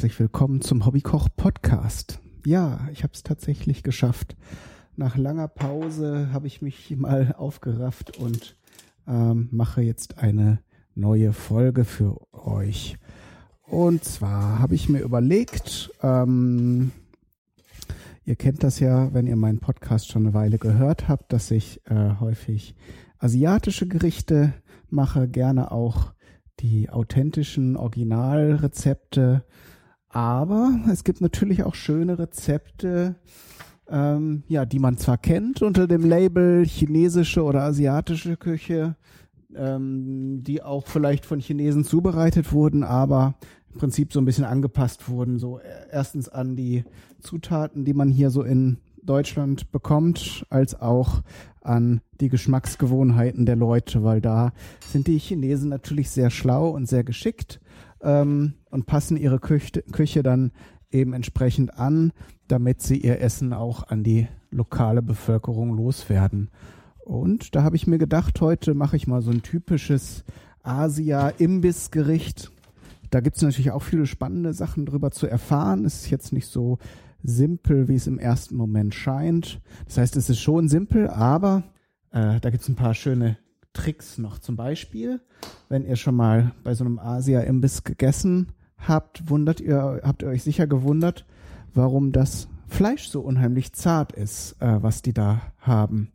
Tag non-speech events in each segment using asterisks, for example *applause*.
Herzlich willkommen zum Hobbykoch Podcast. Ja, ich habe es tatsächlich geschafft. Nach langer Pause habe ich mich mal aufgerafft und ähm, mache jetzt eine neue Folge für euch. Und zwar habe ich mir überlegt, ähm, ihr kennt das ja, wenn ihr meinen Podcast schon eine Weile gehört habt, dass ich äh, häufig asiatische Gerichte mache, gerne auch die authentischen Originalrezepte. Aber es gibt natürlich auch schöne Rezepte, ähm, ja, die man zwar kennt unter dem Label chinesische oder asiatische Küche, ähm, die auch vielleicht von Chinesen zubereitet wurden, aber im Prinzip so ein bisschen angepasst wurden. So erstens an die Zutaten, die man hier so in Deutschland bekommt, als auch an die Geschmacksgewohnheiten der Leute, weil da sind die Chinesen natürlich sehr schlau und sehr geschickt ähm, und passen ihre Küche, Küche dann eben entsprechend an, damit sie ihr Essen auch an die lokale Bevölkerung loswerden. Und da habe ich mir gedacht, heute mache ich mal so ein typisches Asia-Imbiss-Gericht. Da gibt es natürlich auch viele spannende Sachen drüber zu erfahren. Es ist jetzt nicht so simpel, wie es im ersten Moment scheint. Das heißt, es ist schon simpel, aber äh, da gibt es ein paar schöne Tricks noch. Zum Beispiel, wenn ihr schon mal bei so einem Asia-Imbiss gegessen habt, wundert ihr, habt ihr euch sicher gewundert, warum das Fleisch so unheimlich zart ist, äh, was die da haben.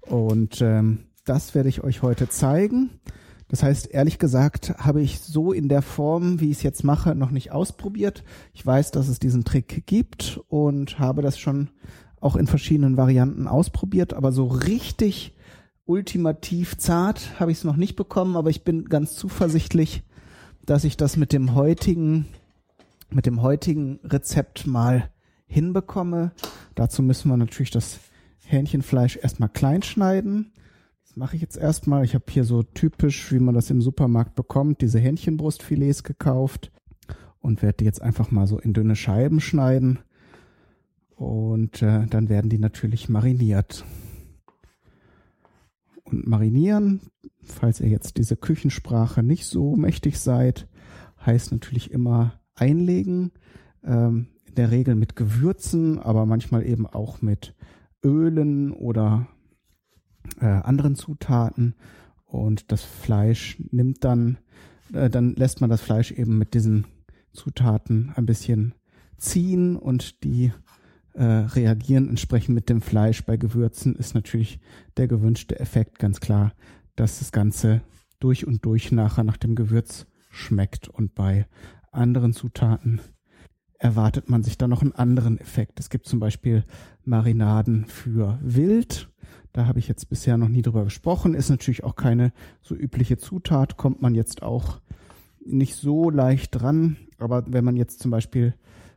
Und ähm, das werde ich euch heute zeigen. Das heißt, ehrlich gesagt, habe ich so in der Form, wie ich es jetzt mache, noch nicht ausprobiert. Ich weiß, dass es diesen Trick gibt und habe das schon auch in verschiedenen Varianten ausprobiert, aber so richtig ultimativ zart habe ich es noch nicht bekommen, aber ich bin ganz zuversichtlich, dass ich das mit dem heutigen mit dem heutigen Rezept mal hinbekomme. Dazu müssen wir natürlich das Hähnchenfleisch erstmal klein schneiden. Das mache ich jetzt erstmal. Ich habe hier so typisch, wie man das im Supermarkt bekommt, diese Hähnchenbrustfilets gekauft und werde die jetzt einfach mal so in dünne Scheiben schneiden. Und äh, dann werden die natürlich mariniert. Und marinieren, falls ihr jetzt diese Küchensprache nicht so mächtig seid, heißt natürlich immer einlegen. Ähm, in der Regel mit Gewürzen, aber manchmal eben auch mit Ölen oder äh, anderen Zutaten und das Fleisch nimmt dann, äh, dann lässt man das Fleisch eben mit diesen Zutaten ein bisschen ziehen und die äh, reagieren entsprechend mit dem Fleisch. Bei Gewürzen ist natürlich der gewünschte Effekt ganz klar, dass das Ganze durch und durch nachher nach dem Gewürz schmeckt und bei anderen Zutaten erwartet man sich dann noch einen anderen Effekt. Es gibt zum Beispiel Marinaden für Wild da habe ich jetzt bisher noch nie drüber gesprochen. Ist natürlich auch keine so übliche Zutat, kommt man jetzt auch nicht so leicht dran. Aber wenn man jetzt zum Beispiel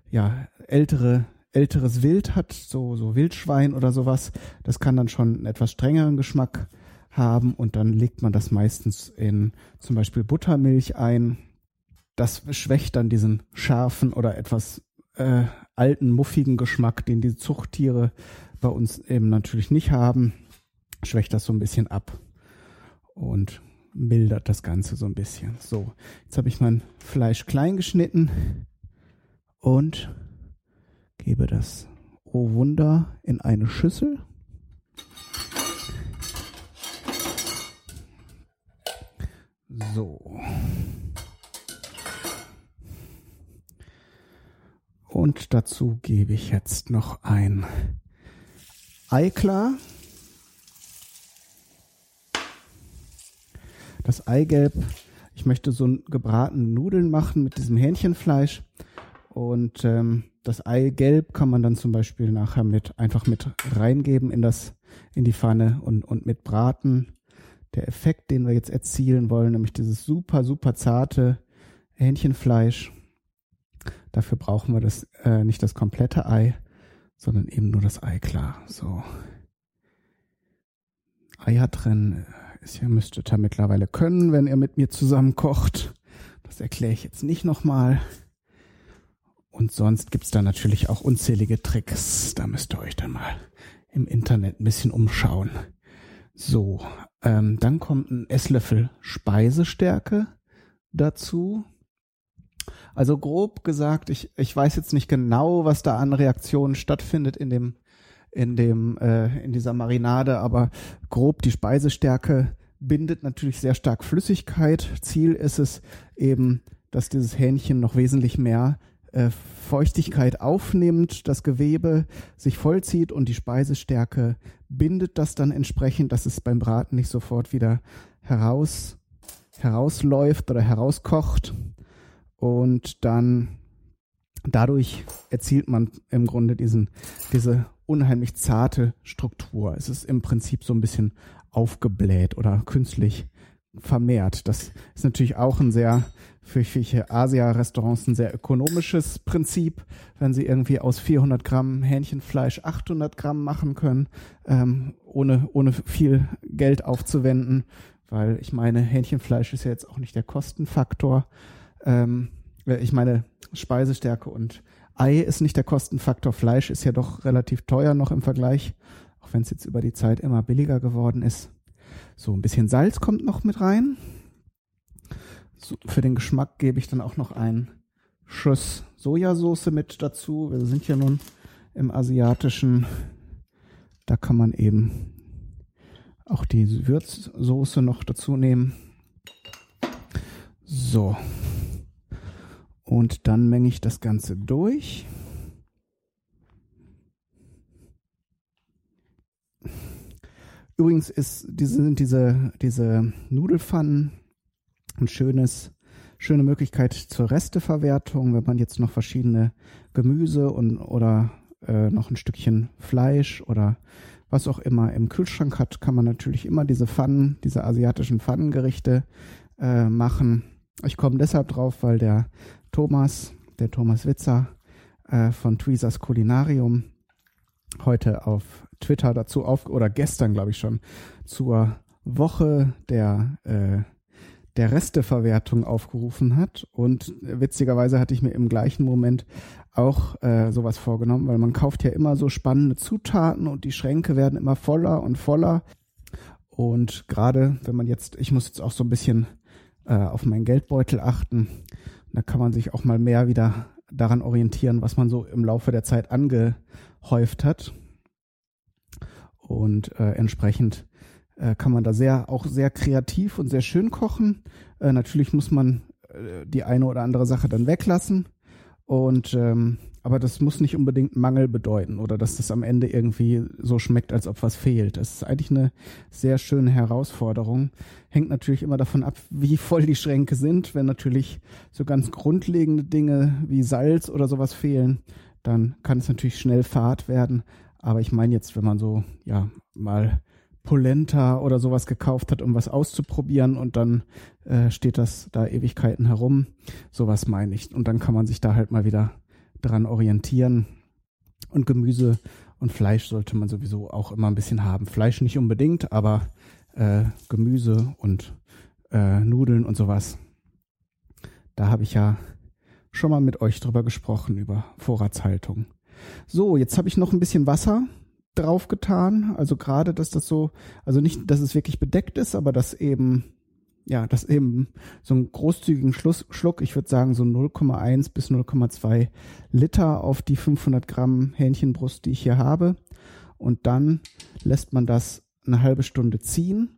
ja ältere älteres Wild hat, so so Wildschwein oder sowas, das kann dann schon einen etwas strengeren Geschmack haben und dann legt man das meistens in zum Beispiel Buttermilch ein. Das schwächt dann diesen scharfen oder etwas äh, alten, muffigen Geschmack, den die Zuchttiere bei uns eben natürlich nicht haben schwächt das so ein bisschen ab und mildert das Ganze so ein bisschen. So, jetzt habe ich mein Fleisch klein geschnitten und gebe das, oh Wunder, in eine Schüssel. So. Und dazu gebe ich jetzt noch ein Eiklar. das Eigelb. Ich möchte so gebratene Nudeln machen mit diesem Hähnchenfleisch. Und ähm, das Eigelb kann man dann zum Beispiel nachher mit einfach mit reingeben in das in die Pfanne und und mit braten. Der Effekt, den wir jetzt erzielen wollen, nämlich dieses super super zarte Hähnchenfleisch. Dafür brauchen wir das äh, nicht das komplette Ei, sondern eben nur das Ei klar. So Eier drin, ist, ihr müsstet ja mittlerweile können, wenn ihr mit mir zusammen kocht. Das erkläre ich jetzt nicht nochmal. Und sonst gibt's da natürlich auch unzählige Tricks. Da müsst ihr euch dann mal im Internet ein bisschen umschauen. So, ähm, dann kommt ein Esslöffel Speisestärke dazu. Also grob gesagt, ich, ich weiß jetzt nicht genau, was da an Reaktionen stattfindet in dem, in dem, äh, in dieser Marinade, aber grob die Speisestärke bindet natürlich sehr stark Flüssigkeit. Ziel ist es eben, dass dieses Hähnchen noch wesentlich mehr äh, Feuchtigkeit aufnimmt, das Gewebe sich vollzieht und die Speisestärke bindet das dann entsprechend, dass es beim Braten nicht sofort wieder heraus, herausläuft oder herauskocht. Und dann dadurch erzielt man im Grunde diesen, diese unheimlich zarte Struktur. Es ist im Prinzip so ein bisschen aufgebläht oder künstlich vermehrt. Das ist natürlich auch ein sehr für viele Asia-Restaurants ein sehr ökonomisches Prinzip, wenn sie irgendwie aus 400 Gramm Hähnchenfleisch 800 Gramm machen können, ähm, ohne, ohne viel Geld aufzuwenden, weil ich meine, Hähnchenfleisch ist ja jetzt auch nicht der Kostenfaktor. Ähm, äh, ich meine, Speisestärke und Ei ist nicht der Kostenfaktor. Fleisch ist ja doch relativ teuer noch im Vergleich, auch wenn es jetzt über die Zeit immer billiger geworden ist. So, ein bisschen Salz kommt noch mit rein. Für den Geschmack gebe ich dann auch noch einen Schuss Sojasauce mit dazu. Wir sind ja nun im asiatischen. Da kann man eben auch die Würzsoße noch dazu nehmen. So. Und dann menge ich das Ganze durch. Übrigens ist sind diese, diese Nudelfannen ein schönes, schöne Möglichkeit zur Resteverwertung, wenn man jetzt noch verschiedene Gemüse und oder äh, noch ein Stückchen Fleisch oder was auch immer im Kühlschrank hat, kann man natürlich immer diese Pfannen, diese asiatischen Pfannengerichte äh, machen. Ich komme deshalb drauf, weil der Thomas, der Thomas Witzer äh, von Tweezers Kulinarium heute auf Twitter dazu auf oder gestern glaube ich schon zur Woche der äh, der Resteverwertung aufgerufen hat. Und witzigerweise hatte ich mir im gleichen Moment auch äh, sowas vorgenommen, weil man kauft ja immer so spannende Zutaten und die Schränke werden immer voller und voller. Und gerade wenn man jetzt, ich muss jetzt auch so ein bisschen äh, auf meinen Geldbeutel achten, da kann man sich auch mal mehr wieder daran orientieren, was man so im Laufe der Zeit angehäuft hat. Und äh, entsprechend äh, kann man da sehr, auch sehr kreativ und sehr schön kochen. Äh, natürlich muss man äh, die eine oder andere Sache dann weglassen. Und ähm, aber das muss nicht unbedingt Mangel bedeuten oder dass das am Ende irgendwie so schmeckt, als ob was fehlt. Das ist eigentlich eine sehr schöne Herausforderung. Hängt natürlich immer davon ab, wie voll die Schränke sind. Wenn natürlich so ganz grundlegende Dinge wie Salz oder sowas fehlen, dann kann es natürlich schnell fad werden. Aber ich meine jetzt, wenn man so ja mal Polenta oder sowas gekauft hat, um was auszuprobieren und dann äh, steht das da Ewigkeiten herum. Sowas meine ich. Und dann kann man sich da halt mal wieder dran orientieren. Und Gemüse und Fleisch sollte man sowieso auch immer ein bisschen haben. Fleisch nicht unbedingt, aber äh, Gemüse und äh, Nudeln und sowas. Da habe ich ja schon mal mit euch drüber gesprochen, über Vorratshaltung. So, jetzt habe ich noch ein bisschen Wasser draufgetan. Also gerade, dass das so, also nicht, dass es wirklich bedeckt ist, aber dass eben, ja, dass eben so einen großzügigen Schluss, Schluck, ich würde sagen so 0,1 bis 0,2 Liter auf die 500 Gramm Hähnchenbrust, die ich hier habe. Und dann lässt man das eine halbe Stunde ziehen.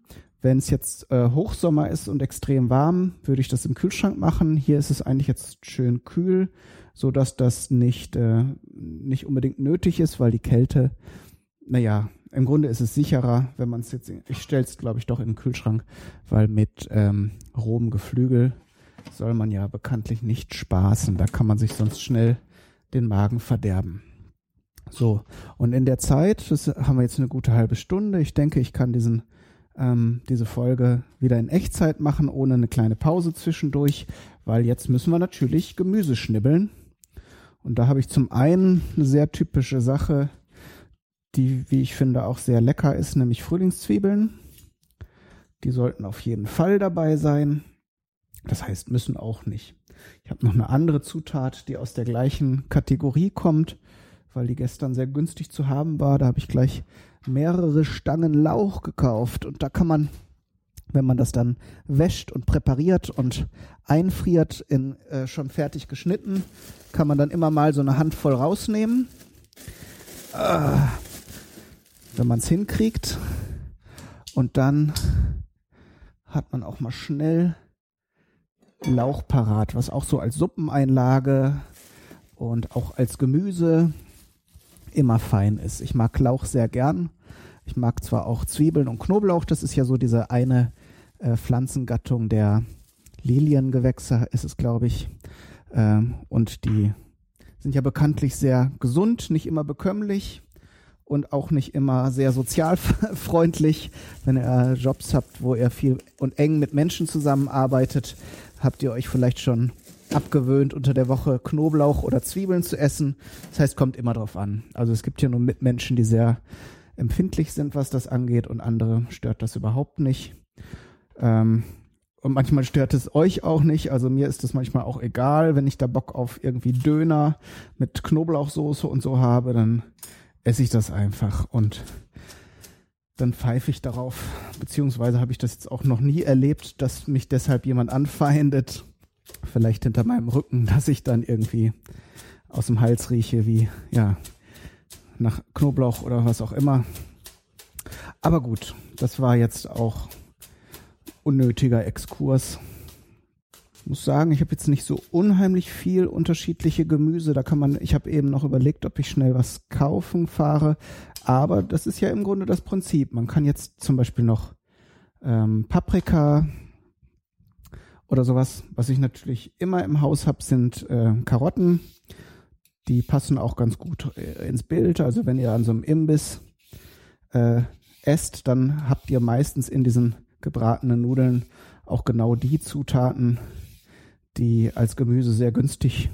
Wenn es jetzt äh, Hochsommer ist und extrem warm, würde ich das im Kühlschrank machen. Hier ist es eigentlich jetzt schön kühl, so dass das nicht äh, nicht unbedingt nötig ist, weil die Kälte naja, im Grunde ist es sicherer, wenn man es jetzt, ich stelle es glaube ich doch in den Kühlschrank, weil mit ähm, rohem Geflügel soll man ja bekanntlich nicht spaßen. Da kann man sich sonst schnell den Magen verderben. So, und in der Zeit, das haben wir jetzt eine gute halbe Stunde. Ich denke, ich kann diesen, ähm, diese Folge wieder in Echtzeit machen, ohne eine kleine Pause zwischendurch, weil jetzt müssen wir natürlich Gemüse schnibbeln. Und da habe ich zum einen eine sehr typische Sache, die, wie ich finde, auch sehr lecker ist, nämlich Frühlingszwiebeln. Die sollten auf jeden Fall dabei sein. Das heißt, müssen auch nicht. Ich habe noch eine andere Zutat, die aus der gleichen Kategorie kommt, weil die gestern sehr günstig zu haben war. Da habe ich gleich mehrere Stangen Lauch gekauft und da kann man wenn man das dann wäscht und präpariert und einfriert in äh, schon fertig geschnitten, kann man dann immer mal so eine Handvoll rausnehmen. Äh, wenn man es hinkriegt. Und dann hat man auch mal schnell Lauch parat, was auch so als Suppeneinlage und auch als Gemüse immer fein ist. Ich mag Lauch sehr gern. Ich mag zwar auch Zwiebeln und Knoblauch, das ist ja so diese eine äh, Pflanzengattung der Liliengewächse, ist es, glaube ich. Ähm, und die sind ja bekanntlich sehr gesund, nicht immer bekömmlich und auch nicht immer sehr sozialfreundlich. Wenn ihr Jobs habt, wo ihr viel und eng mit Menschen zusammenarbeitet, habt ihr euch vielleicht schon abgewöhnt, unter der Woche Knoblauch oder Zwiebeln zu essen. Das heißt, kommt immer drauf an. Also es gibt hier nur Mitmenschen, die sehr empfindlich sind, was das angeht und andere stört das überhaupt nicht. Ähm, und manchmal stört es euch auch nicht. Also mir ist es manchmal auch egal, wenn ich da Bock auf irgendwie Döner mit Knoblauchsoße und so habe, dann esse ich das einfach und dann pfeife ich darauf. Beziehungsweise habe ich das jetzt auch noch nie erlebt, dass mich deshalb jemand anfeindet. Vielleicht hinter meinem Rücken, dass ich dann irgendwie aus dem Hals rieche, wie, ja, nach Knoblauch oder was auch immer. Aber gut, das war jetzt auch unnötiger Exkurs muss sagen, ich habe jetzt nicht so unheimlich viel unterschiedliche Gemüse. Da kann man, ich habe eben noch überlegt, ob ich schnell was kaufen fahre. Aber das ist ja im Grunde das Prinzip. Man kann jetzt zum Beispiel noch ähm, Paprika oder sowas. Was ich natürlich immer im Haus habe, sind äh, Karotten. Die passen auch ganz gut äh, ins Bild. Also wenn ihr an so einem Imbiss äh, esst, dann habt ihr meistens in diesen gebratenen Nudeln auch genau die Zutaten, die als Gemüse sehr günstig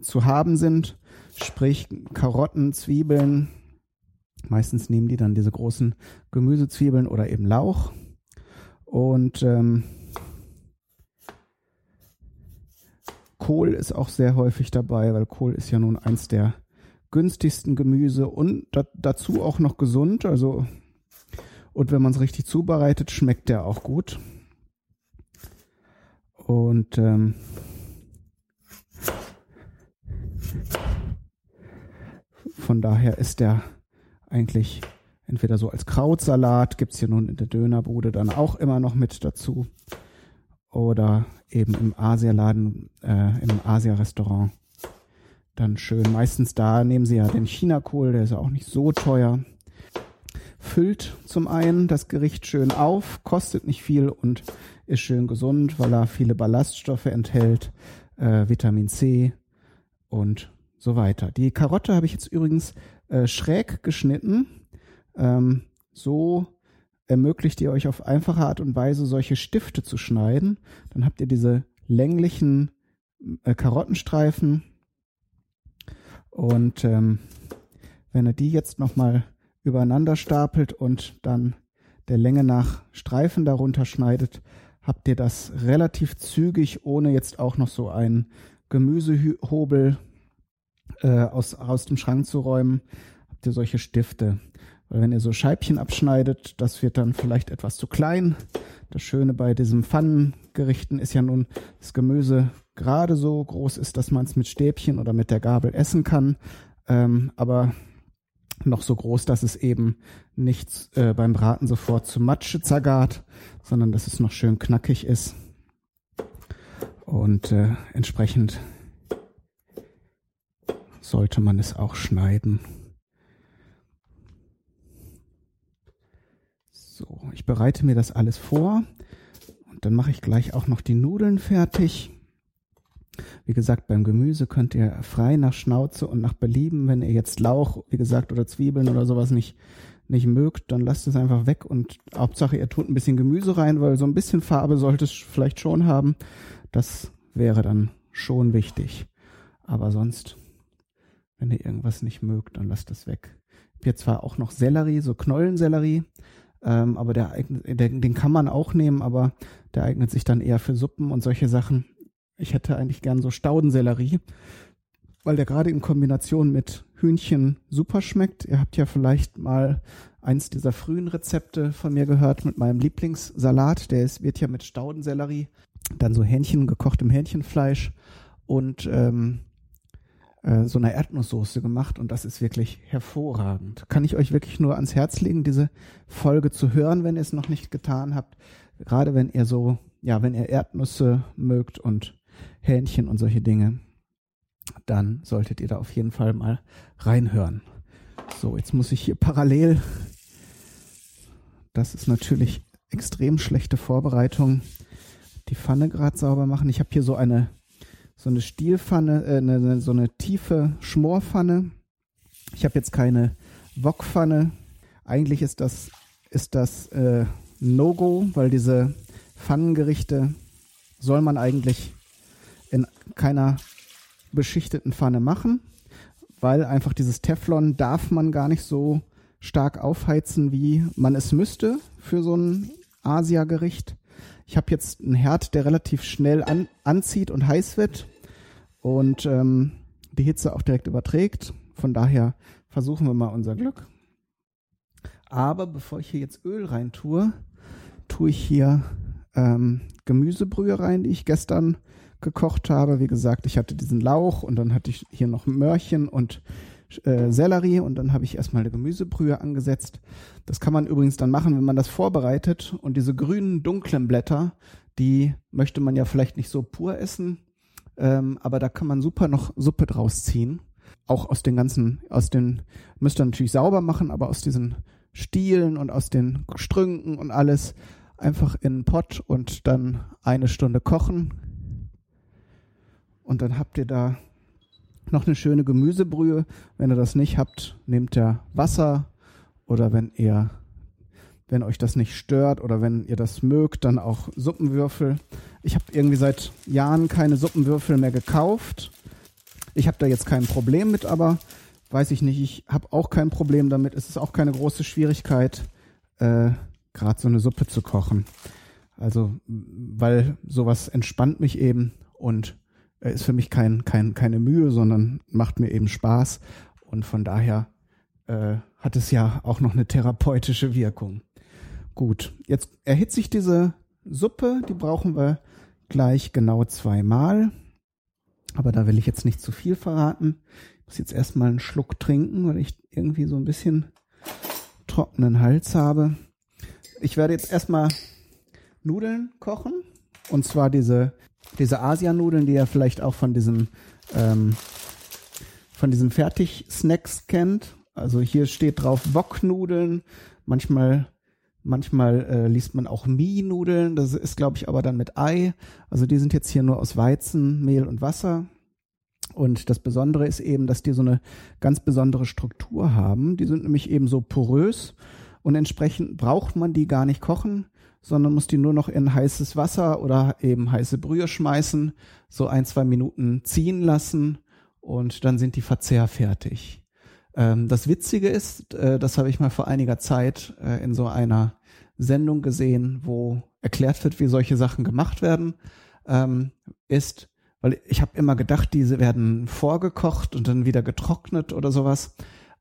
zu haben sind. Sprich Karotten, Zwiebeln. Meistens nehmen die dann diese großen Gemüsezwiebeln oder eben Lauch. Und ähm, Kohl ist auch sehr häufig dabei, weil Kohl ist ja nun eins der günstigsten Gemüse und da, dazu auch noch gesund. Also und wenn man es richtig zubereitet, schmeckt der auch gut. Und ähm, von daher ist der eigentlich entweder so als Krautsalat, gibt es hier nun in der Dönerbude dann auch immer noch mit dazu. Oder eben im Asialaden, äh, im Asia-Restaurant. Dann schön. Meistens da nehmen sie ja den Chinakohl, der ist ja auch nicht so teuer. Füllt zum einen das Gericht schön auf, kostet nicht viel und ist schön gesund, weil er viele Ballaststoffe enthält, äh, Vitamin C und so weiter. Die Karotte habe ich jetzt übrigens äh, schräg geschnitten. Ähm, so ermöglicht ihr euch auf einfache Art und Weise solche Stifte zu schneiden. Dann habt ihr diese länglichen äh, Karottenstreifen und ähm, wenn ihr die jetzt nochmal übereinander stapelt und dann der Länge nach Streifen darunter schneidet, habt ihr das relativ zügig, ohne jetzt auch noch so einen Gemüsehobel äh, aus, aus dem Schrank zu räumen, habt ihr solche Stifte. Weil wenn ihr so Scheibchen abschneidet, das wird dann vielleicht etwas zu klein. Das Schöne bei diesem Pfannengerichten ist ja nun, das Gemüse gerade so groß ist, dass man es mit Stäbchen oder mit der Gabel essen kann. Ähm, aber noch so groß, dass es eben nicht äh, beim Braten sofort zu Matsche zergart, sondern dass es noch schön knackig ist. Und äh, entsprechend sollte man es auch schneiden. So, ich bereite mir das alles vor und dann mache ich gleich auch noch die Nudeln fertig. Wie gesagt, beim Gemüse könnt ihr frei nach Schnauze und nach Belieben, wenn ihr jetzt Lauch, wie gesagt, oder Zwiebeln oder sowas nicht, nicht mögt, dann lasst es einfach weg und Hauptsache ihr tut ein bisschen Gemüse rein, weil so ein bisschen Farbe sollte es vielleicht schon haben. Das wäre dann schon wichtig. Aber sonst, wenn ihr irgendwas nicht mögt, dann lasst es weg. Ich habe zwar auch noch Sellerie, so Knollensellerie, ähm, aber der, der, den kann man auch nehmen, aber der eignet sich dann eher für Suppen und solche Sachen. Ich hätte eigentlich gern so Staudensellerie. weil der gerade in Kombination mit Hühnchen super schmeckt. Ihr habt ja vielleicht mal eins dieser frühen Rezepte von mir gehört mit meinem Lieblingssalat. Der ist, wird ja mit Staudensellerie, dann so Hähnchen, gekochtem Hähnchenfleisch und ähm, äh, so einer Erdnusssoße gemacht und das ist wirklich hervorragend. Kann ich euch wirklich nur ans Herz legen, diese Folge zu hören, wenn ihr es noch nicht getan habt. Gerade wenn ihr so, ja, wenn ihr Erdnüsse mögt und Hähnchen und solche Dinge, dann solltet ihr da auf jeden Fall mal reinhören. So, jetzt muss ich hier parallel, das ist natürlich extrem schlechte Vorbereitung, die Pfanne gerade sauber machen. Ich habe hier so eine so eine Stielpfanne, äh, eine, so eine tiefe Schmorpfanne. Ich habe jetzt keine Wokpfanne. Eigentlich ist das ist das äh, No-Go, weil diese Pfannengerichte soll man eigentlich in keiner beschichteten Pfanne machen, weil einfach dieses Teflon darf man gar nicht so stark aufheizen, wie man es müsste für so ein Asia-Gericht. Ich habe jetzt einen Herd, der relativ schnell an, anzieht und heiß wird und ähm, die Hitze auch direkt überträgt. Von daher versuchen wir mal unser Glück. Aber bevor ich hier jetzt Öl rein tue, tue ich hier ähm, Gemüsebrühe rein, die ich gestern gekocht habe. Wie gesagt, ich hatte diesen Lauch und dann hatte ich hier noch Möhrchen und äh, Sellerie und dann habe ich erstmal eine Gemüsebrühe angesetzt. Das kann man übrigens dann machen, wenn man das vorbereitet und diese grünen, dunklen Blätter, die möchte man ja vielleicht nicht so pur essen, ähm, aber da kann man super noch Suppe draus ziehen. Auch aus den ganzen, aus den, müsst ihr natürlich sauber machen, aber aus diesen Stielen und aus den Strünken und alles einfach in einen Pott und dann eine Stunde kochen und dann habt ihr da noch eine schöne Gemüsebrühe. Wenn ihr das nicht habt, nehmt ihr Wasser oder wenn ihr wenn euch das nicht stört oder wenn ihr das mögt, dann auch Suppenwürfel. Ich habe irgendwie seit Jahren keine Suppenwürfel mehr gekauft. Ich habe da jetzt kein Problem mit, aber weiß ich nicht, ich habe auch kein Problem damit. Es ist auch keine große Schwierigkeit, äh, gerade so eine Suppe zu kochen. Also, weil sowas entspannt mich eben und ist für mich kein, kein, keine Mühe, sondern macht mir eben Spaß. Und von daher äh, hat es ja auch noch eine therapeutische Wirkung. Gut, jetzt erhitze ich diese Suppe, die brauchen wir gleich genau zweimal. Aber da will ich jetzt nicht zu viel verraten. Ich muss jetzt erstmal einen Schluck trinken, weil ich irgendwie so ein bisschen trockenen Hals habe. Ich werde jetzt erstmal Nudeln kochen. Und zwar diese diese Asianudeln, die ihr vielleicht auch von diesem ähm, von diesen Fertig-Snacks kennt. Also hier steht drauf Woknudeln. Manchmal manchmal äh, liest man auch Mie-Nudeln. Das ist glaube ich aber dann mit Ei. Also die sind jetzt hier nur aus Weizen, Mehl und Wasser. Und das Besondere ist eben, dass die so eine ganz besondere Struktur haben. Die sind nämlich eben so porös und entsprechend braucht man die gar nicht kochen, sondern muss die nur noch in heißes Wasser oder eben heiße Brühe schmeißen, so ein, zwei Minuten ziehen lassen und dann sind die verzehrfertig. Ähm, das Witzige ist, äh, das habe ich mal vor einiger Zeit äh, in so einer Sendung gesehen, wo erklärt wird, wie solche Sachen gemacht werden, ähm, ist, weil ich habe immer gedacht, diese werden vorgekocht und dann wieder getrocknet oder sowas.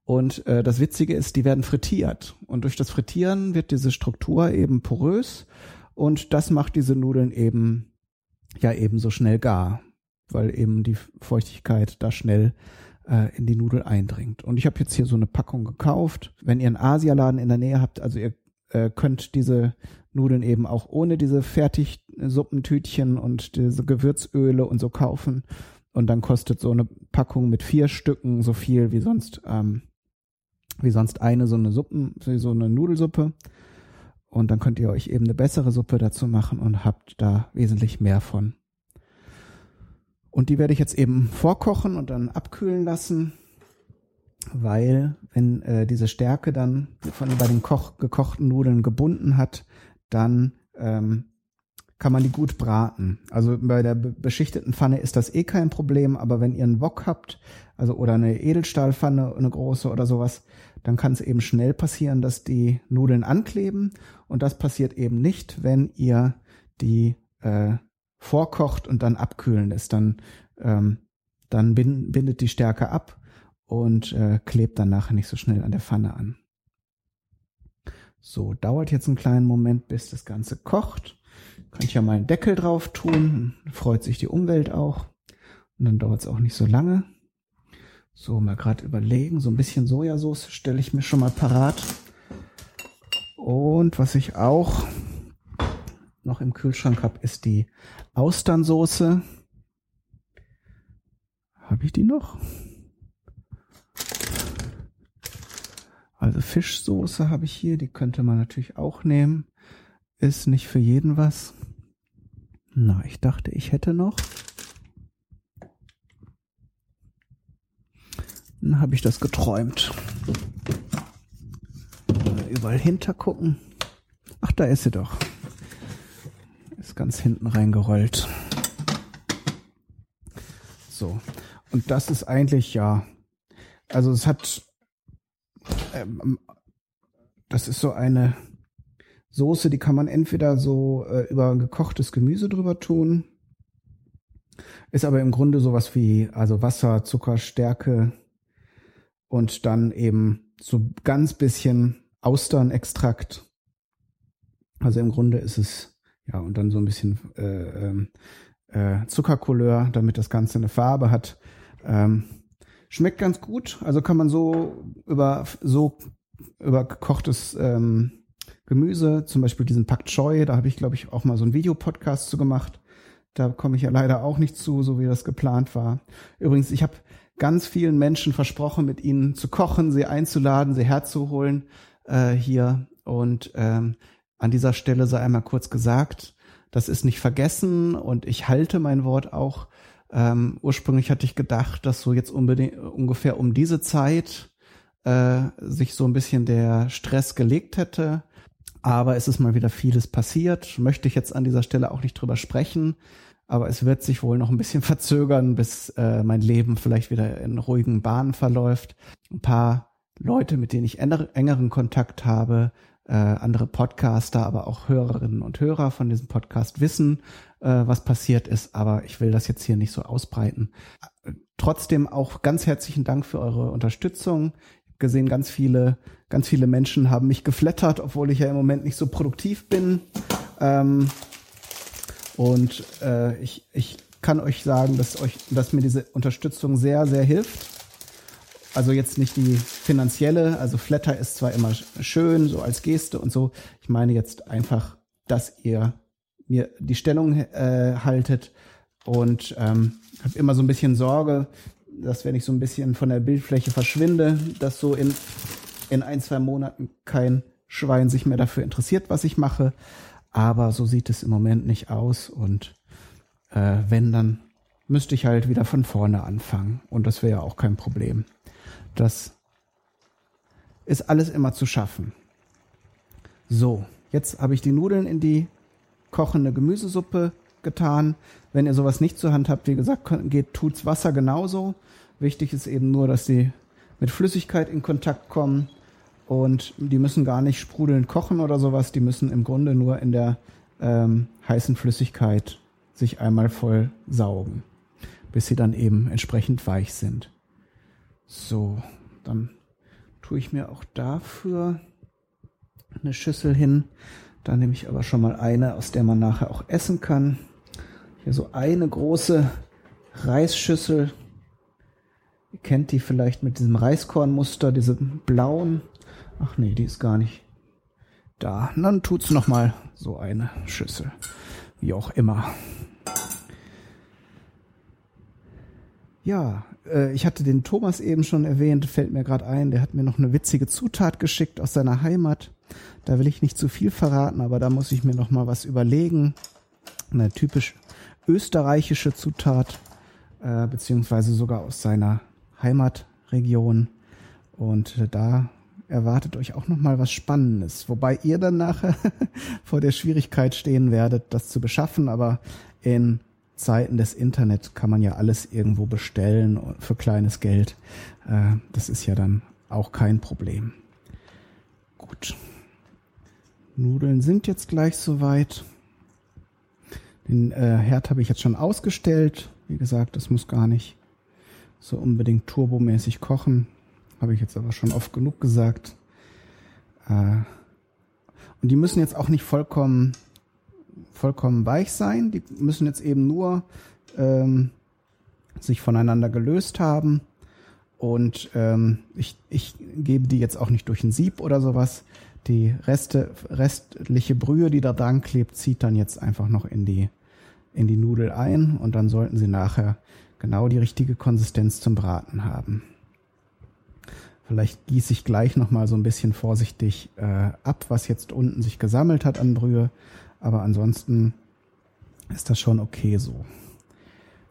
Und äh, das Witzige ist, die werden frittiert. Und durch das Frittieren wird diese Struktur eben porös und das macht diese Nudeln eben ja eben so schnell gar, weil eben die Feuchtigkeit da schnell äh, in die Nudel eindringt. Und ich habe jetzt hier so eine Packung gekauft. Wenn ihr einen Asialaden in der Nähe habt, also ihr äh, könnt diese Nudeln eben auch ohne diese Fertigsuppentütchen und diese Gewürzöle und so kaufen. Und dann kostet so eine Packung mit vier Stücken so viel wie sonst ähm, wie sonst eine so eine Suppen, so eine Nudelsuppe. Und dann könnt ihr euch eben eine bessere Suppe dazu machen und habt da wesentlich mehr von. Und die werde ich jetzt eben vorkochen und dann abkühlen lassen, weil wenn äh, diese Stärke dann von bei den Koch, gekochten Nudeln gebunden hat, dann ähm, kann man die gut braten. Also bei der beschichteten Pfanne ist das eh kein Problem, aber wenn ihr einen Wok habt, also oder eine Edelstahlpfanne, eine große oder sowas, dann kann es eben schnell passieren, dass die Nudeln ankleben und das passiert eben nicht, wenn ihr die äh, vorkocht und dann abkühlen lässt. Dann ähm, dann bindet die Stärke ab und äh, klebt dann nachher nicht so schnell an der Pfanne an. So, dauert jetzt einen kleinen Moment, bis das Ganze kocht. Kann ich ja mal einen Deckel drauf tun, freut sich die Umwelt auch. Und dann dauert es auch nicht so lange. So, mal gerade überlegen, so ein bisschen Sojasauce stelle ich mir schon mal parat. Und was ich auch noch im Kühlschrank habe, ist die Austernsoße. Habe ich die noch? Also Fischsoße habe ich hier, die könnte man natürlich auch nehmen. Ist nicht für jeden was. Na, ich dachte, ich hätte noch. Dann habe ich das geträumt. Überall hintergucken. Ach, da ist sie doch. Ist ganz hinten reingerollt. So. Und das ist eigentlich ja, also es hat, ähm, das ist so eine Soße, die kann man entweder so äh, über gekochtes Gemüse drüber tun, ist aber im Grunde sowas wie, also Wasser, Zucker, Stärke und dann eben so ganz bisschen Austernextrakt. Also im Grunde ist es, ja, und dann so ein bisschen äh, ähm, äh, Zuckercouleur, damit das Ganze eine Farbe hat. Ähm, schmeckt ganz gut. Also kann man so über so über gekochtes ähm, Gemüse, zum Beispiel diesen Pak Choi, da habe ich, glaube ich, auch mal so einen Videopodcast zu gemacht. Da komme ich ja leider auch nicht zu, so wie das geplant war. Übrigens, ich habe ganz vielen Menschen versprochen, mit ihnen zu kochen, sie einzuladen, sie herzuholen äh, hier. Und ähm, an dieser Stelle sei einmal kurz gesagt, das ist nicht vergessen und ich halte mein Wort auch. Ähm, ursprünglich hatte ich gedacht, dass so jetzt unbedingt ungefähr um diese Zeit äh, sich so ein bisschen der Stress gelegt hätte. Aber es ist mal wieder vieles passiert. Möchte ich jetzt an dieser Stelle auch nicht drüber sprechen. Aber es wird sich wohl noch ein bisschen *laughs* verzögern, bis äh, mein Leben vielleicht wieder in ruhigen Bahnen verläuft. Ein paar Leute, mit denen ich engeren Kontakt habe, äh, andere Podcaster, aber auch Hörerinnen und Hörer von diesem Podcast wissen, äh, was passiert ist, aber ich will das jetzt hier nicht so ausbreiten. Trotzdem auch ganz herzlichen Dank für eure Unterstützung. Gesehen, ganz viele, ganz viele Menschen haben mich geflattert, obwohl ich ja im Moment nicht so produktiv bin. Ähm, und äh, ich, ich kann euch sagen, dass euch, dass mir diese Unterstützung sehr, sehr hilft also jetzt nicht die finanzielle, also Flatter ist zwar immer schön, so als Geste und so. Ich meine jetzt einfach, dass ihr mir die Stellung äh, haltet und ähm, habe immer so ein bisschen Sorge, dass wenn ich so ein bisschen von der Bildfläche verschwinde, dass so in, in ein, zwei Monaten kein Schwein sich mehr dafür interessiert, was ich mache. Aber so sieht es im Moment nicht aus. Und äh, wenn, dann müsste ich halt wieder von vorne anfangen. Und das wäre ja auch kein Problem. Das ist alles immer zu schaffen. So, jetzt habe ich die Nudeln in die kochende Gemüsesuppe getan. Wenn ihr sowas nicht zur Hand habt, wie gesagt, geht tut's Wasser genauso. Wichtig ist eben nur, dass sie mit Flüssigkeit in Kontakt kommen und die müssen gar nicht sprudelnd kochen oder sowas. Die müssen im Grunde nur in der ähm, heißen Flüssigkeit sich einmal voll saugen, bis sie dann eben entsprechend weich sind. So, dann tue ich mir auch dafür eine Schüssel hin. Da nehme ich aber schon mal eine, aus der man nachher auch essen kann. Hier so eine große Reisschüssel. Ihr kennt die vielleicht mit diesem Reiskornmuster, diese blauen. Ach nee, die ist gar nicht da. Dann tut's noch mal so eine Schüssel. Wie auch immer. Ja, äh, ich hatte den Thomas eben schon erwähnt, fällt mir gerade ein, der hat mir noch eine witzige Zutat geschickt aus seiner Heimat. Da will ich nicht zu viel verraten, aber da muss ich mir noch mal was überlegen. Eine typisch österreichische Zutat, äh, beziehungsweise sogar aus seiner Heimatregion. Und äh, da erwartet euch auch noch mal was Spannendes, wobei ihr dann nachher *laughs* vor der Schwierigkeit stehen werdet, das zu beschaffen. Aber in Zeiten des Internet kann man ja alles irgendwo bestellen für kleines Geld. Äh, das ist ja dann auch kein Problem. Gut. Nudeln sind jetzt gleich soweit. Den äh, Herd habe ich jetzt schon ausgestellt. Wie gesagt, das muss gar nicht so unbedingt turbomäßig kochen. Habe ich jetzt aber schon oft genug gesagt. Äh, und die müssen jetzt auch nicht vollkommen, vollkommen weich sein. Die müssen jetzt eben nur ähm, sich voneinander gelöst haben. Und ähm, ich, ich gebe die jetzt auch nicht durch ein Sieb oder sowas. Die Reste, restliche Brühe, die da dran klebt, zieht dann jetzt einfach noch in die, in die Nudel ein und dann sollten sie nachher genau die richtige Konsistenz zum Braten haben. Vielleicht gieße ich gleich nochmal so ein bisschen vorsichtig äh, ab, was jetzt unten sich gesammelt hat an Brühe. Aber ansonsten ist das schon okay so.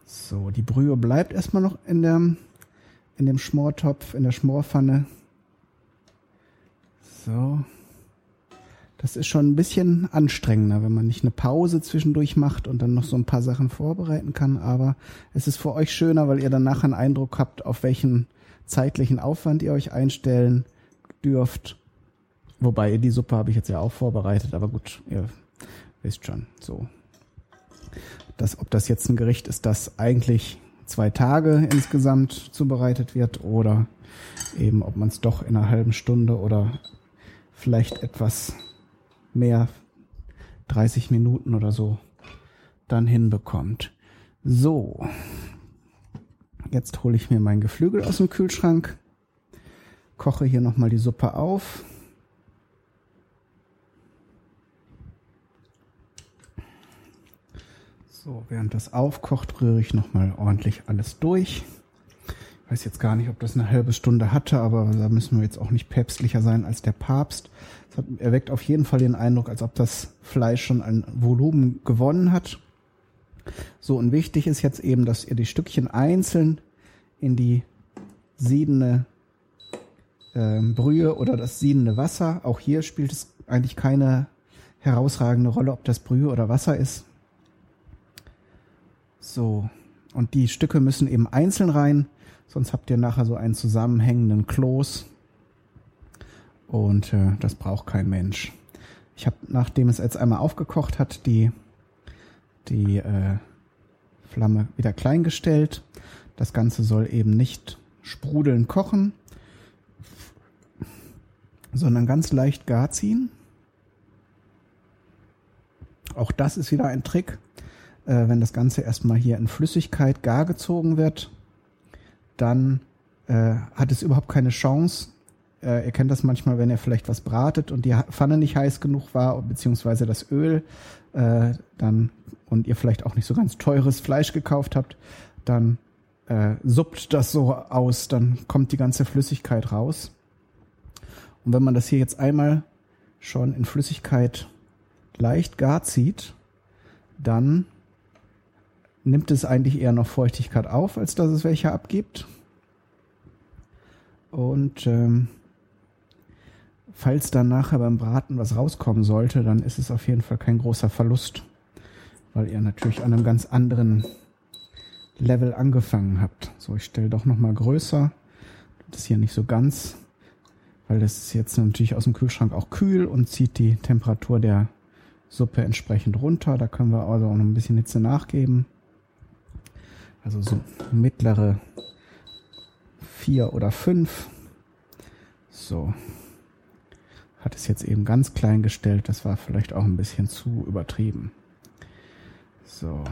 So, die Brühe bleibt erstmal noch in, der, in dem Schmortopf, in der Schmorpfanne. So. Das ist schon ein bisschen anstrengender, wenn man nicht eine Pause zwischendurch macht und dann noch so ein paar Sachen vorbereiten kann. Aber es ist für euch schöner, weil ihr danach einen Eindruck habt, auf welchen zeitlichen Aufwand ihr euch einstellen dürft. Wobei die Suppe habe ich jetzt ja auch vorbereitet, aber gut, ihr wisst schon, so. Das, ob das jetzt ein Gericht ist, das eigentlich zwei Tage insgesamt zubereitet wird oder eben, ob man es doch in einer halben Stunde oder vielleicht etwas mehr, 30 Minuten oder so, dann hinbekommt. So, Jetzt hole ich mir mein Geflügel aus dem Kühlschrank, koche hier nochmal die Suppe auf. So, während das aufkocht, rühre ich nochmal ordentlich alles durch. Ich weiß jetzt gar nicht, ob das eine halbe Stunde hatte, aber da müssen wir jetzt auch nicht päpstlicher sein als der Papst. Es erweckt auf jeden Fall den Eindruck, als ob das Fleisch schon ein Volumen gewonnen hat. So, und wichtig ist jetzt eben, dass ihr die Stückchen einzeln in die siedende äh, Brühe oder das siedende Wasser. Auch hier spielt es eigentlich keine herausragende Rolle, ob das Brühe oder Wasser ist. So, und die Stücke müssen eben einzeln rein, sonst habt ihr nachher so einen zusammenhängenden Kloß. Und äh, das braucht kein Mensch. Ich habe, nachdem es jetzt einmal aufgekocht hat, die die äh, Flamme wieder klein gestellt. Das Ganze soll eben nicht sprudeln kochen, sondern ganz leicht gar ziehen. Auch das ist wieder ein Trick. Äh, wenn das Ganze erstmal hier in Flüssigkeit gar gezogen wird, dann äh, hat es überhaupt keine Chance. Äh, ihr kennt das manchmal, wenn ihr vielleicht was bratet und die Pfanne nicht heiß genug war, beziehungsweise das Öl, äh, dann und ihr vielleicht auch nicht so ganz teures Fleisch gekauft habt, dann äh, suppt das so aus, dann kommt die ganze Flüssigkeit raus. Und wenn man das hier jetzt einmal schon in Flüssigkeit leicht gar zieht, dann nimmt es eigentlich eher noch Feuchtigkeit auf, als dass es welche abgibt. Und ähm, falls dann nachher beim Braten was rauskommen sollte, dann ist es auf jeden Fall kein großer Verlust weil ihr natürlich an einem ganz anderen Level angefangen habt. So, ich stelle doch noch mal größer. Das hier nicht so ganz, weil das ist jetzt natürlich aus dem Kühlschrank auch kühl und zieht die Temperatur der Suppe entsprechend runter. Da können wir also auch noch ein bisschen Hitze nachgeben. Also so mittlere vier oder fünf. So. Hat es jetzt eben ganz klein gestellt. Das war vielleicht auch ein bisschen zu übertrieben. So.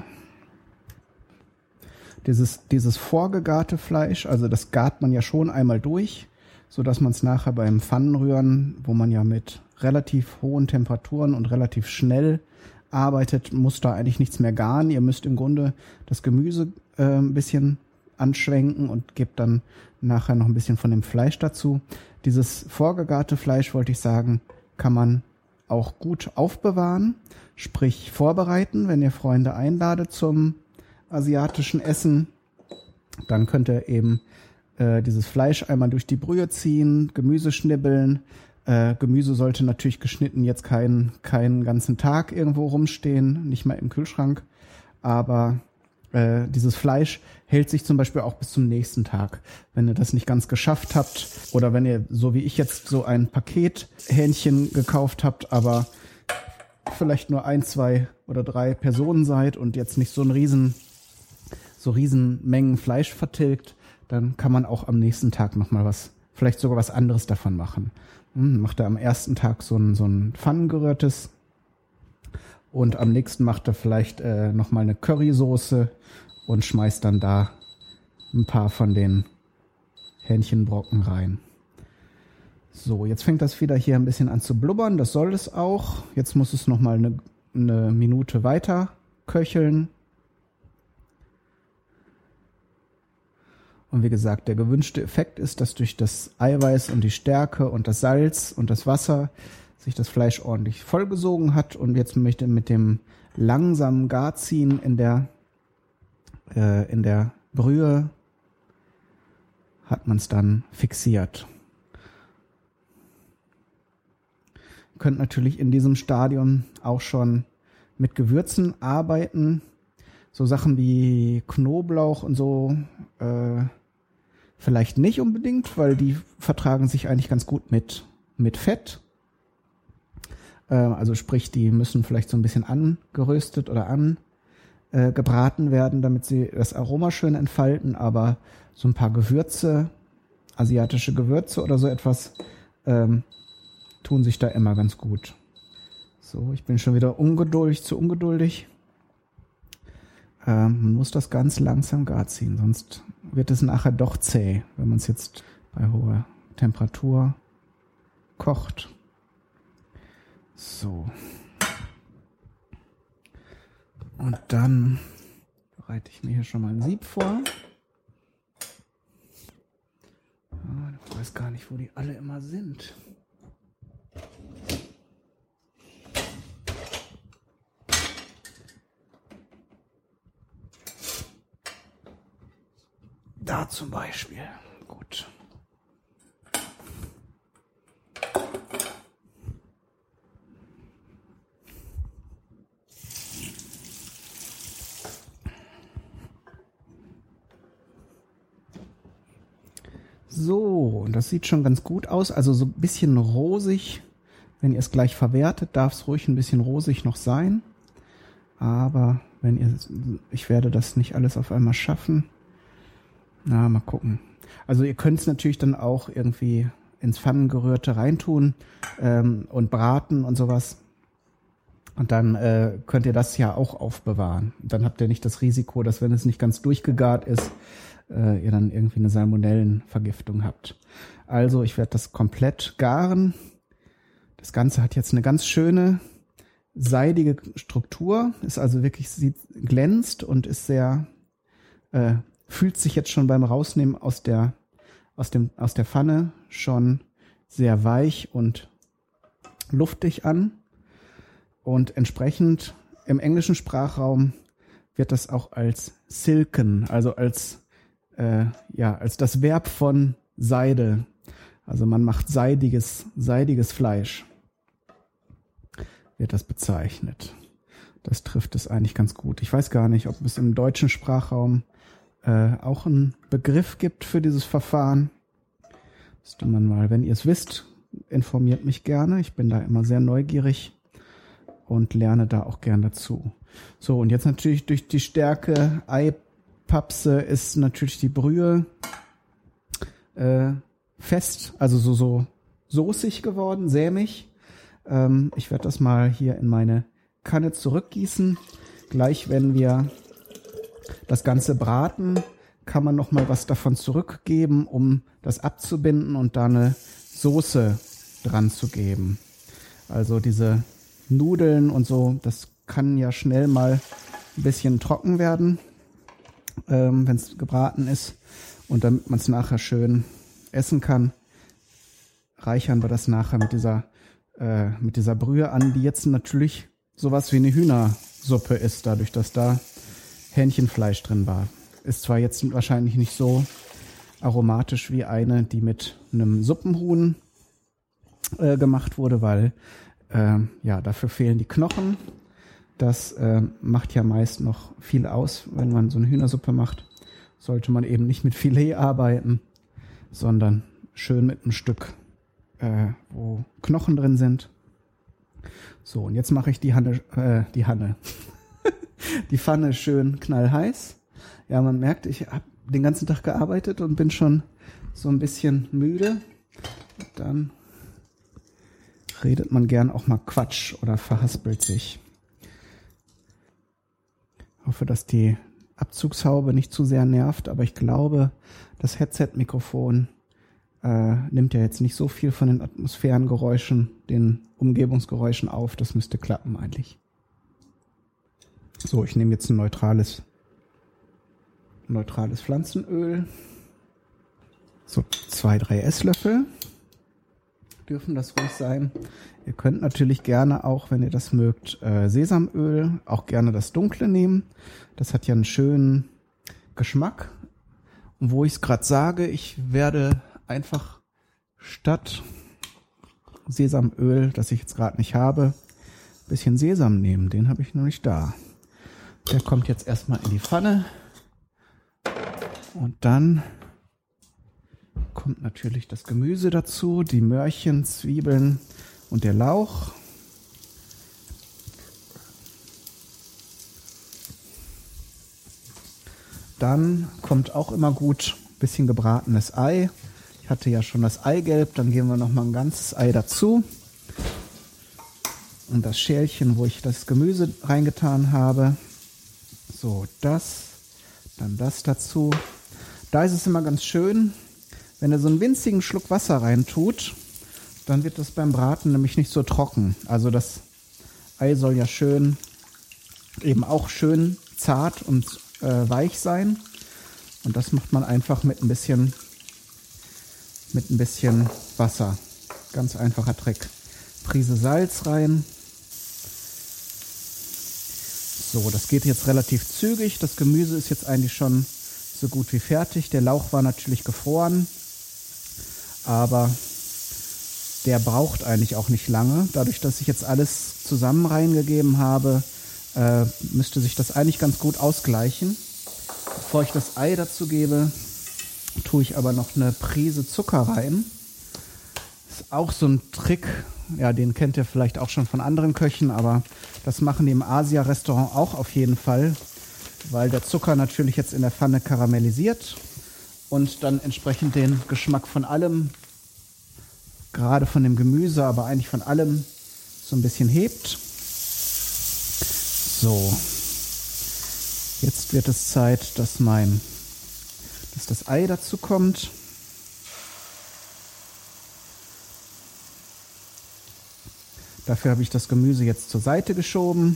Dieses, dieses vorgegarte Fleisch, also das gart man ja schon einmal durch, so dass man es nachher beim Pfannenrühren, wo man ja mit relativ hohen Temperaturen und relativ schnell arbeitet, muss da eigentlich nichts mehr garen. Ihr müsst im Grunde das Gemüse äh, ein bisschen anschwenken und gebt dann nachher noch ein bisschen von dem Fleisch dazu. Dieses vorgegarte Fleisch, wollte ich sagen, kann man auch gut aufbewahren, sprich vorbereiten, wenn ihr Freunde einladet zum asiatischen Essen, dann könnt ihr eben äh, dieses Fleisch einmal durch die Brühe ziehen, Gemüse schnibbeln. Äh, Gemüse sollte natürlich geschnitten jetzt keinen keinen ganzen Tag irgendwo rumstehen, nicht mal im Kühlschrank, aber äh, dieses Fleisch hält sich zum Beispiel auch bis zum nächsten Tag. Wenn ihr das nicht ganz geschafft habt oder wenn ihr, so wie ich jetzt, so ein Pakethähnchen gekauft habt, aber vielleicht nur ein, zwei oder drei Personen seid und jetzt nicht so ein riesen, so riesen Mengen Fleisch vertilgt, dann kann man auch am nächsten Tag nochmal was, vielleicht sogar was anderes davon machen. Hm, macht er am ersten Tag so ein, so ein Pfannengerührtes und am nächsten macht er vielleicht äh, nochmal eine Currysoße und schmeißt dann da ein paar von den Hähnchenbrocken rein. So, jetzt fängt das wieder hier ein bisschen an zu blubbern. Das soll es auch. Jetzt muss es nochmal eine, eine Minute weiter köcheln. Und wie gesagt, der gewünschte Effekt ist, dass durch das Eiweiß und die Stärke und das Salz und das Wasser sich das Fleisch ordentlich vollgesogen hat und jetzt möchte mit dem langsamen Garziehen in der äh, in der Brühe hat man es dann fixiert. Könnt natürlich in diesem Stadium auch schon mit Gewürzen arbeiten. So Sachen wie Knoblauch und so äh, vielleicht nicht unbedingt, weil die vertragen sich eigentlich ganz gut mit, mit Fett. Äh, also sprich, die müssen vielleicht so ein bisschen angeröstet oder angebraten werden, damit sie das Aroma schön entfalten, aber so ein paar Gewürze, asiatische Gewürze oder so etwas, ähm, tun sich da immer ganz gut. So, ich bin schon wieder ungeduldig, zu ungeduldig. Ähm, man muss das ganz langsam gar ziehen, sonst wird es nachher doch zäh, wenn man es jetzt bei hoher Temperatur kocht. So. Und dann bereite ich mir hier schon mal ein Sieb vor. Ich weiß gar nicht, wo die alle immer sind. Da zum Beispiel. Gut. So, und das sieht schon ganz gut aus. Also so ein bisschen rosig. Wenn ihr es gleich verwertet, darf es ruhig ein bisschen rosig noch sein. Aber wenn ihr, ich werde das nicht alles auf einmal schaffen. Na, mal gucken. Also ihr könnt es natürlich dann auch irgendwie ins Pfannengerührte reintun ähm, und braten und sowas. Und dann äh, könnt ihr das ja auch aufbewahren. Dann habt ihr nicht das Risiko, dass wenn es nicht ganz durchgegart ist, äh, ihr dann irgendwie eine Salmonellenvergiftung habt. Also ich werde das komplett garen. Das Ganze hat jetzt eine ganz schöne seidige Struktur, ist also wirklich sieht, glänzt und ist sehr äh, fühlt sich jetzt schon beim Rausnehmen aus der aus dem aus der Pfanne schon sehr weich und luftig an und entsprechend im englischen Sprachraum wird das auch als silken, also als äh, ja, als das Verb von Seide. Also man macht seidiges, seidiges Fleisch, wird das bezeichnet. Das trifft es eigentlich ganz gut. Ich weiß gar nicht, ob es im deutschen Sprachraum äh, auch einen Begriff gibt für dieses Verfahren. Müsste man mal, wenn ihr es wisst, informiert mich gerne. Ich bin da immer sehr neugierig und lerne da auch gern dazu. So, und jetzt natürlich durch die Stärke Ei Papse ist natürlich die Brühe äh, fest, also so, so soßig geworden, sämig. Ähm, ich werde das mal hier in meine Kanne zurückgießen. Gleich, wenn wir das Ganze braten, kann man noch mal was davon zurückgeben, um das abzubinden und da eine Soße dran zu geben. Also diese Nudeln und so, das kann ja schnell mal ein bisschen trocken werden ähm, wenn es gebraten ist. Und damit man es nachher schön essen kann, reichern wir das nachher mit dieser, äh, mit dieser Brühe an, die jetzt natürlich sowas wie eine Hühnersuppe ist, dadurch, dass da Hähnchenfleisch drin war. Ist zwar jetzt wahrscheinlich nicht so aromatisch wie eine, die mit einem Suppenhuhn äh, gemacht wurde, weil äh, ja dafür fehlen die Knochen das äh, macht ja meist noch viel aus, wenn man so eine Hühnersuppe macht. Sollte man eben nicht mit Filet arbeiten, sondern schön mit einem Stück, äh, wo Knochen drin sind. So, und jetzt mache ich die Hanne, äh, die Hanne, *laughs* die Pfanne schön knallheiß. Ja, man merkt, ich habe den ganzen Tag gearbeitet und bin schon so ein bisschen müde. Dann redet man gern auch mal Quatsch oder verhaspelt sich. Hoffe, dass die Abzugshaube nicht zu sehr nervt, aber ich glaube, das Headset-Mikrofon äh, nimmt ja jetzt nicht so viel von den Atmosphärengeräuschen, den Umgebungsgeräuschen auf. Das müsste klappen eigentlich. So, ich nehme jetzt ein neutrales, neutrales Pflanzenöl. So, zwei, drei Esslöffel dürfen das ruhig sein. Ihr könnt natürlich gerne auch, wenn ihr das mögt, äh, Sesamöl, auch gerne das dunkle nehmen. Das hat ja einen schönen Geschmack. Und wo ich es gerade sage, ich werde einfach statt Sesamöl, das ich jetzt gerade nicht habe, bisschen Sesam nehmen. Den habe ich noch nicht da. Der kommt jetzt erstmal in die Pfanne. Und dann kommt natürlich das Gemüse dazu, die Möhrchen, Zwiebeln und der Lauch. Dann kommt auch immer gut ein bisschen gebratenes Ei. Ich hatte ja schon das Eigelb, dann geben wir noch mal ein ganzes Ei dazu. Und das Schälchen, wo ich das Gemüse reingetan habe. So, das, dann das dazu. Da ist es immer ganz schön, wenn er so einen winzigen Schluck Wasser reintut, dann wird das beim Braten nämlich nicht so trocken. Also das Ei soll ja schön, eben auch schön zart und äh, weich sein. Und das macht man einfach mit ein bisschen, mit ein bisschen Wasser. Ganz einfacher Trick. Prise Salz rein. So, das geht jetzt relativ zügig. Das Gemüse ist jetzt eigentlich schon so gut wie fertig. Der Lauch war natürlich gefroren aber der braucht eigentlich auch nicht lange. Dadurch, dass ich jetzt alles zusammen reingegeben habe, äh, müsste sich das eigentlich ganz gut ausgleichen. Bevor ich das Ei dazu gebe, tue ich aber noch eine Prise Zucker rein. Ist auch so ein Trick, ja, den kennt ihr vielleicht auch schon von anderen Köchen, aber das machen die im Asia-Restaurant auch auf jeden Fall, weil der Zucker natürlich jetzt in der Pfanne karamellisiert und dann entsprechend den Geschmack von allem, gerade von dem Gemüse, aber eigentlich von allem so ein bisschen hebt. So, jetzt wird es Zeit, dass mein, dass das Ei dazu kommt. Dafür habe ich das Gemüse jetzt zur Seite geschoben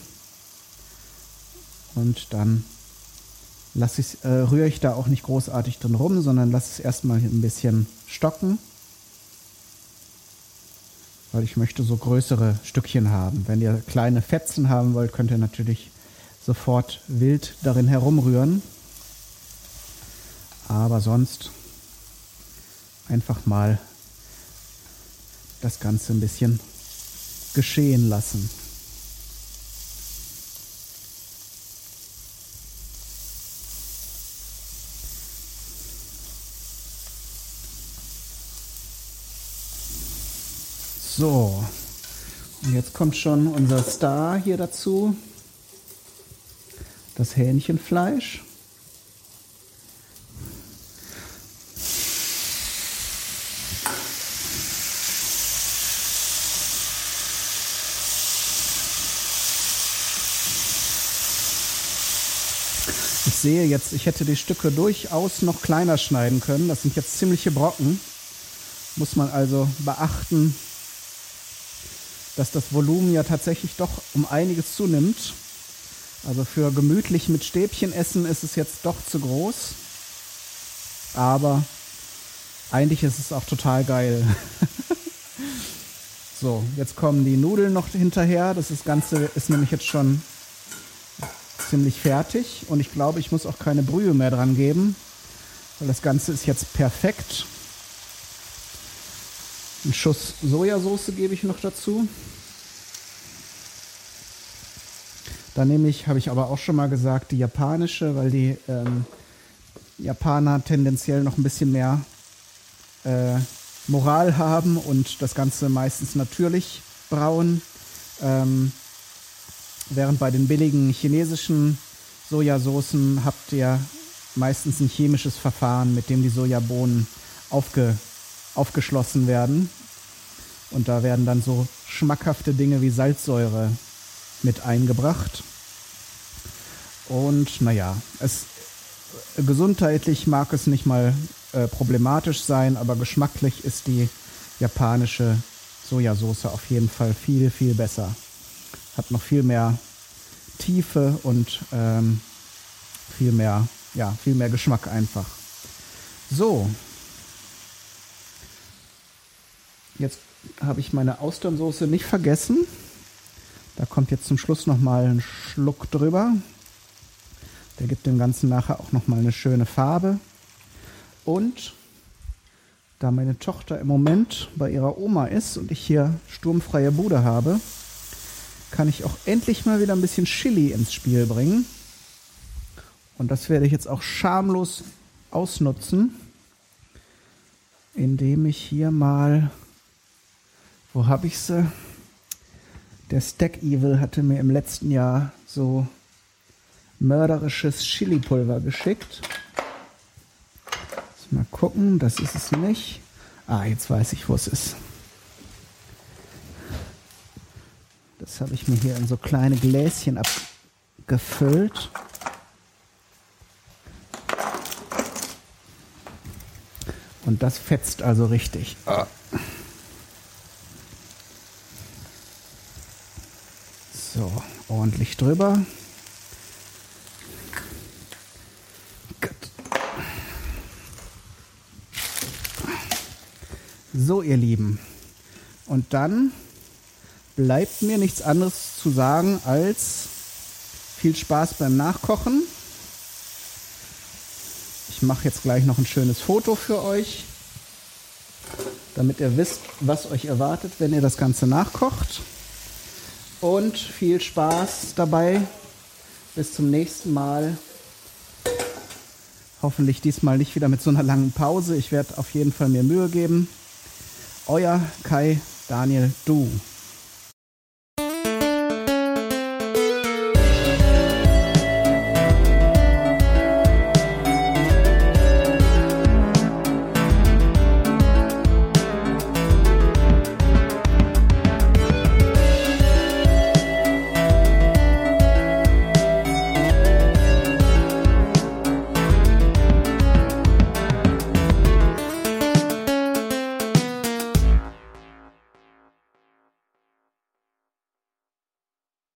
und dann lasse ich, äh, rühre ich da auch nicht großartig drin rum, sondern lasse es erstmal ein bisschen stocken. Weil ich möchte so größere Stückchen haben. Wenn ihr kleine Fetzen haben wollt, könnt ihr natürlich sofort wild darin herumrühren. Aber sonst einfach mal das Ganze ein bisschen geschehen lassen. So, und jetzt kommt schon unser Star hier dazu. Das Hähnchenfleisch. Ich sehe jetzt, ich hätte die Stücke durchaus noch kleiner schneiden können. Das sind jetzt ziemliche Brocken. Muss man also beachten, dass das Volumen ja tatsächlich doch um einiges zunimmt. Also für gemütlich mit Stäbchen essen ist es jetzt doch zu groß. Aber eigentlich ist es auch total geil. *laughs* so, jetzt kommen die Nudeln noch hinterher. Das Ganze ist nämlich jetzt schon ziemlich fertig. Und ich glaube, ich muss auch keine Brühe mehr dran geben. Weil das Ganze ist jetzt perfekt. Ein Schuss Sojasauce gebe ich noch dazu. Da nehme ich, habe ich aber auch schon mal gesagt, die japanische, weil die ähm, Japaner tendenziell noch ein bisschen mehr äh, Moral haben und das Ganze meistens natürlich brauen. Ähm, während bei den billigen chinesischen Sojasoßen habt ihr meistens ein chemisches Verfahren, mit dem die Sojabohnen aufge, aufgeschlossen werden. Und da werden dann so schmackhafte Dinge wie Salzsäure mit eingebracht. Und naja, es gesundheitlich mag es nicht mal äh, problematisch sein, aber geschmacklich ist die japanische Sojasauce auf jeden Fall viel, viel besser. Hat noch viel mehr Tiefe und ähm, viel mehr, ja, viel mehr Geschmack einfach. So. Jetzt habe ich meine Austernsoße nicht vergessen. Da kommt jetzt zum Schluss noch mal ein Schluck drüber. Der gibt dem Ganzen nachher auch noch mal eine schöne Farbe. Und da meine Tochter im Moment bei ihrer Oma ist und ich hier sturmfreie Bude habe, kann ich auch endlich mal wieder ein bisschen Chili ins Spiel bringen. Und das werde ich jetzt auch schamlos ausnutzen, indem ich hier mal, wo habe ich sie? Der Stack Evil hatte mir im letzten Jahr so mörderisches Chili-Pulver geschickt. Mal gucken, das ist es nicht. Ah, jetzt weiß ich, wo es ist. Das habe ich mir hier in so kleine Gläschen abgefüllt. Und das fetzt also richtig. Ah. So, ordentlich drüber. So, ihr Lieben. Und dann bleibt mir nichts anderes zu sagen als viel Spaß beim Nachkochen. Ich mache jetzt gleich noch ein schönes Foto für euch, damit ihr wisst, was euch erwartet, wenn ihr das Ganze nachkocht. Und viel Spaß dabei. Bis zum nächsten Mal. Hoffentlich diesmal nicht wieder mit so einer langen Pause. Ich werde auf jeden Fall mir Mühe geben. Euer Kai Daniel Du.